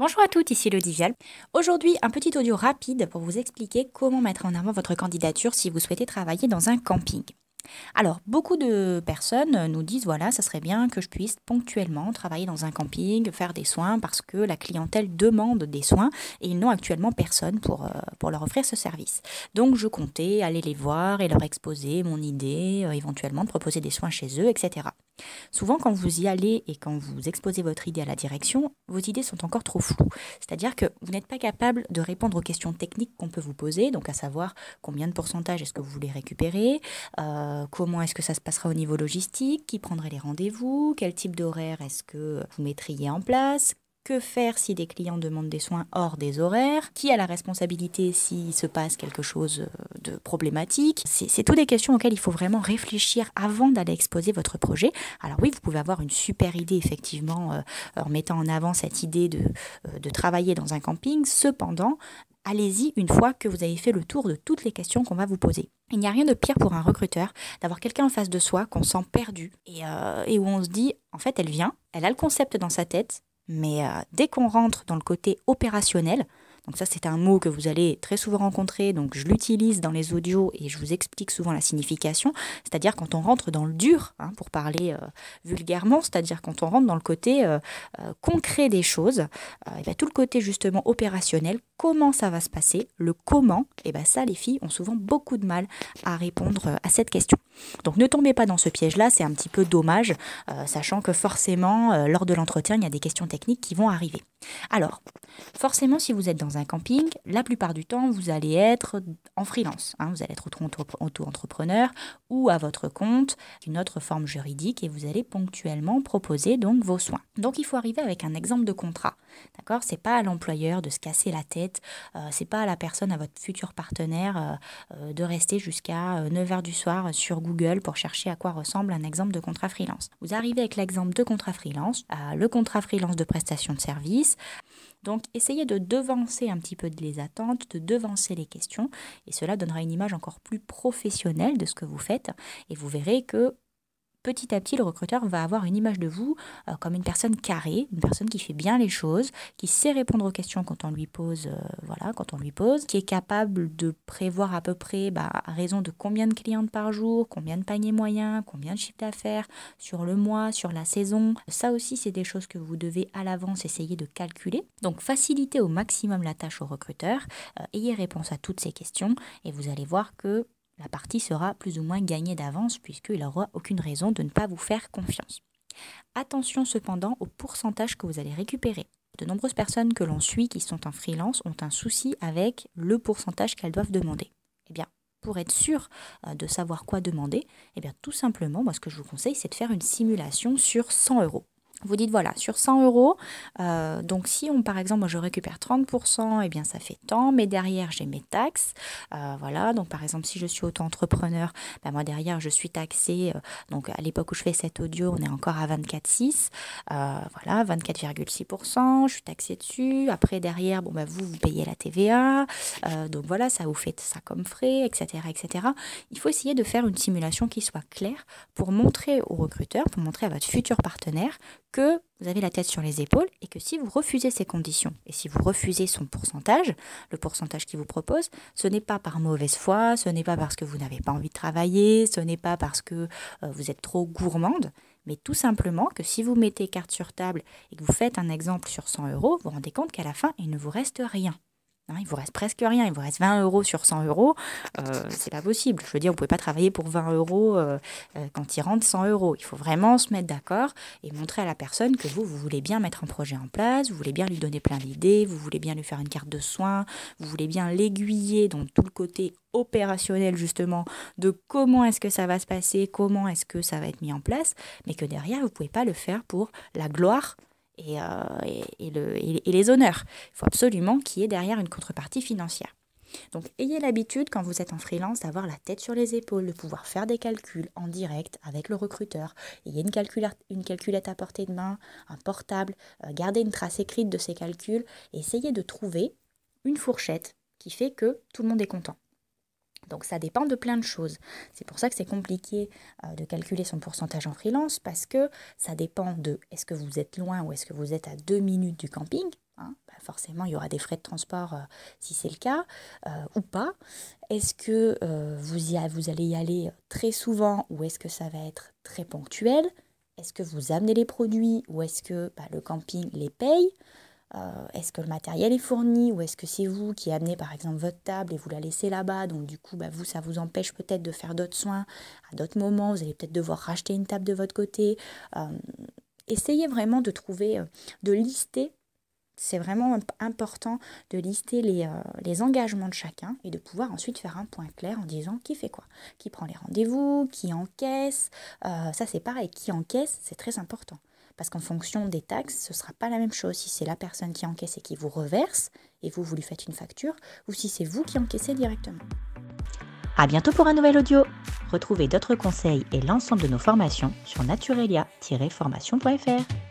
Bonjour à toutes, ici Lodivial. Aujourd'hui, un petit audio rapide pour vous expliquer comment mettre en avant votre candidature si vous souhaitez travailler dans un camping. Alors, beaucoup de personnes nous disent voilà, ça serait bien que je puisse ponctuellement travailler dans un camping, faire des soins parce que la clientèle demande des soins et ils n'ont actuellement personne pour, euh, leur offrir ce service. Donc, je comptais aller les voir et leur exposer mon idée, euh, éventuellement proposer des soins chez eux, etc. Souvent, quand vous y allez et quand vous exposez votre idée à la direction, vos idées sont encore trop floues. C'est-à-dire que vous n'êtes pas capable de répondre aux questions techniques qu'on peut vous poser, donc à savoir combien de pourcentage est-ce que vous voulez récupérer, euh, comment est-ce que ça se passera au niveau logistique, qui prendrait les rendez-vous, quel type d'horaire est-ce que vous mettriez en place, que faire si des clients demandent des soins hors des horaires? Qui a la responsabilité s'il se passe quelque chose euh, de problématique? C'est toutes des questions auxquelles il faut vraiment réfléchir avant d'aller exposer votre projet. Alors oui, vous pouvez avoir une super idée effectivement euh, en mettant en avant cette idée de, euh, de travailler dans un camping. Cependant, allez-y une fois que vous avez fait le tour de toutes les questions qu'on va vous poser. Il n'y a rien de pire pour un recruteur d'avoir quelqu'un en face de soi qu'on sent perdu et, et, où on se dit, en fait, elle vient, elle a le concept dans sa tête, mais euh, dès qu'on rentre dans le côté opérationnel, donc ça c'est un mot que vous allez très souvent rencontrer, donc je l'utilise dans les audios et je vous explique souvent la signification, c'est-à-dire quand on rentre dans le dur, hein, pour parler euh, vulgairement, c'est-à-dire quand on rentre dans le côté euh, concret des choses, et bien tout le côté justement opérationnel, comment ça va se passer, le comment, et bien ça les filles ont souvent beaucoup de mal à répondre à cette question. Donc ne tombez pas dans ce piège-là, c'est un petit peu dommage, euh, sachant que forcément, euh, lors de l'entretien, il y a des questions techniques qui vont arriver. Alors, forcément, si vous êtes dans un camping, la plupart du temps, vous allez être en freelance. Hein. vous allez être auto-entrepreneur ou à votre compte, une autre forme juridique, et vous allez ponctuellement proposer donc vos soins. Donc, il faut arriver avec un exemple de contrat. D'accord? C'est pas à l'employeur de se casser la tête, euh, c'est pas à la personne, à votre futur partenaire, de rester jusqu'à 9h du soir sur Google Pour chercher à quoi ressemble un exemple de contrat freelance. Vous arrivez avec l'exemple de contrat freelance, le contrat freelance de prestation de service. Donc essayez de devancer un petit peu les attentes, de devancer les questions, et cela donnera une image encore plus professionnelle de ce que vous faites, et vous verrez que petit à petit, le recruteur va avoir une image de vous euh, comme une personne carrée, une personne qui fait bien les choses, qui sait répondre aux questions quand on lui pose, euh, voilà, quand on lui pose, qui est capable de prévoir à peu près, bah, à raison de combien de clientes par jour, combien de paniers moyens, combien de chiffres d'affaires sur le mois, sur la saison. Ça aussi, c'est des choses que vous devez à l'avance essayer de calculer. Donc, facilitez au maximum la tâche au recruteur, euh, ayez réponse à toutes ces questions et vous allez voir que la partie sera plus ou moins gagnée d'avance puisqu'il n'aura aucune raison de ne pas vous faire confiance. Attention cependant au pourcentage que vous allez récupérer. De nombreuses personnes que l'on suit qui sont en freelance ont un souci avec le pourcentage qu'elles doivent demander. Eh bien, pour être sûr euh, de savoir quoi demander, eh bien tout simplement, moi ce que je vous conseille, c'est de faire une simulation sur 100 euros. Vous dites voilà, sur 100 euros, euh, donc si on par exemple, moi je récupère 30%, et eh bien ça fait tant, mais derrière j'ai mes taxes. Euh, voilà, donc par exemple si je suis auto-entrepreneur, ben moi derrière je suis taxée, euh, donc à l'époque où je fais cet audio, on est encore à 24,6, voilà, 24,6%, je suis taxée dessus. Après derrière, bon ben vous, vous payez la TVA, donc voilà, ça vous fait ça comme frais, etc., etc. Il faut essayer de faire une simulation qui soit claire pour montrer au recruteur, pour montrer à votre futur partenaire que vous avez la tête sur les épaules et que si vous refusez ces conditions et si vous refusez son pourcentage, le pourcentage qu'il vous propose, ce n'est pas par mauvaise foi, ce n'est pas parce que vous n'avez pas envie de travailler, ce n'est pas parce que euh, vous êtes trop gourmande, mais tout simplement que si vous mettez carte sur table et que vous faites un exemple sur 100 euros, vous vous rendez compte qu'à la fin, il ne vous reste rien. Hein, il vous reste presque rien, il vous reste 20 euros sur 100 euros, euh, c'est pas possible. Je veux dire, vous pouvez pas travailler pour 20 euros euh, euh, quand il rentre 100 euros. Il faut vraiment se mettre d'accord et montrer à la personne que vous, vous voulez bien mettre un projet en place, vous voulez bien lui donner plein d'idées, vous voulez bien lui faire une carte de soins, vous voulez bien l'aiguiller dans tout le côté opérationnel justement de comment est-ce que ça va se passer, comment est-ce que ça va être mis en place, mais que derrière, vous pouvez pas le faire pour la gloire euh, et, le, et, les honneurs. Il faut absolument qu'il y ait derrière une contrepartie financière. Donc ayez l'habitude quand vous êtes en freelance d'avoir la tête sur les épaules, de pouvoir faire des calculs en direct avec le recruteur. Ayez une, calculette, une à portée de main, un portable, euh, gardez une trace écrite de ces calculs et essayez de trouver une fourchette qui fait que tout le monde est content. Donc ça dépend de plein de choses. C'est pour ça que c'est compliqué euh, de calculer son pourcentage en freelance parce que ça dépend de est-ce que vous êtes loin ou est-ce que vous êtes à deux minutes du camping. Hein. Bah, forcément, il y aura des frais de transport euh, si c'est le cas euh, ou pas. Est-ce que vous, y vous allez y aller très souvent ou est-ce que ça va être très ponctuel? Est-ce que vous amenez les produits ou est-ce que bah, le camping les paye? Euh, est-ce que le matériel est fourni ou est-ce que c'est vous qui amenez par exemple votre table et vous la laissez là-bas? Donc du coup, bah, vous, ça vous empêche peut-être de faire d'autres soins à d'autres moments. Vous allez peut-être devoir racheter une table de votre côté. Euh, essayez vraiment de trouver, euh, de lister. C'est vraiment important de lister les, les, engagements de chacun et de pouvoir ensuite faire un point clair en disant qui fait quoi, qui prend les rendez-vous, qui encaisse? ça c'est pareil, qui encaisse, c'est très important. Parce qu'en fonction des taxes, ce ne sera pas la même chose si c'est la personne qui encaisse et qui vous reverse, et vous, vous lui faites une facture, ou si c'est vous qui encaissez directement. A bientôt pour un nouvel audio. Retrouvez d'autres conseils et l'ensemble de nos formations sur naturelia-formation.fr.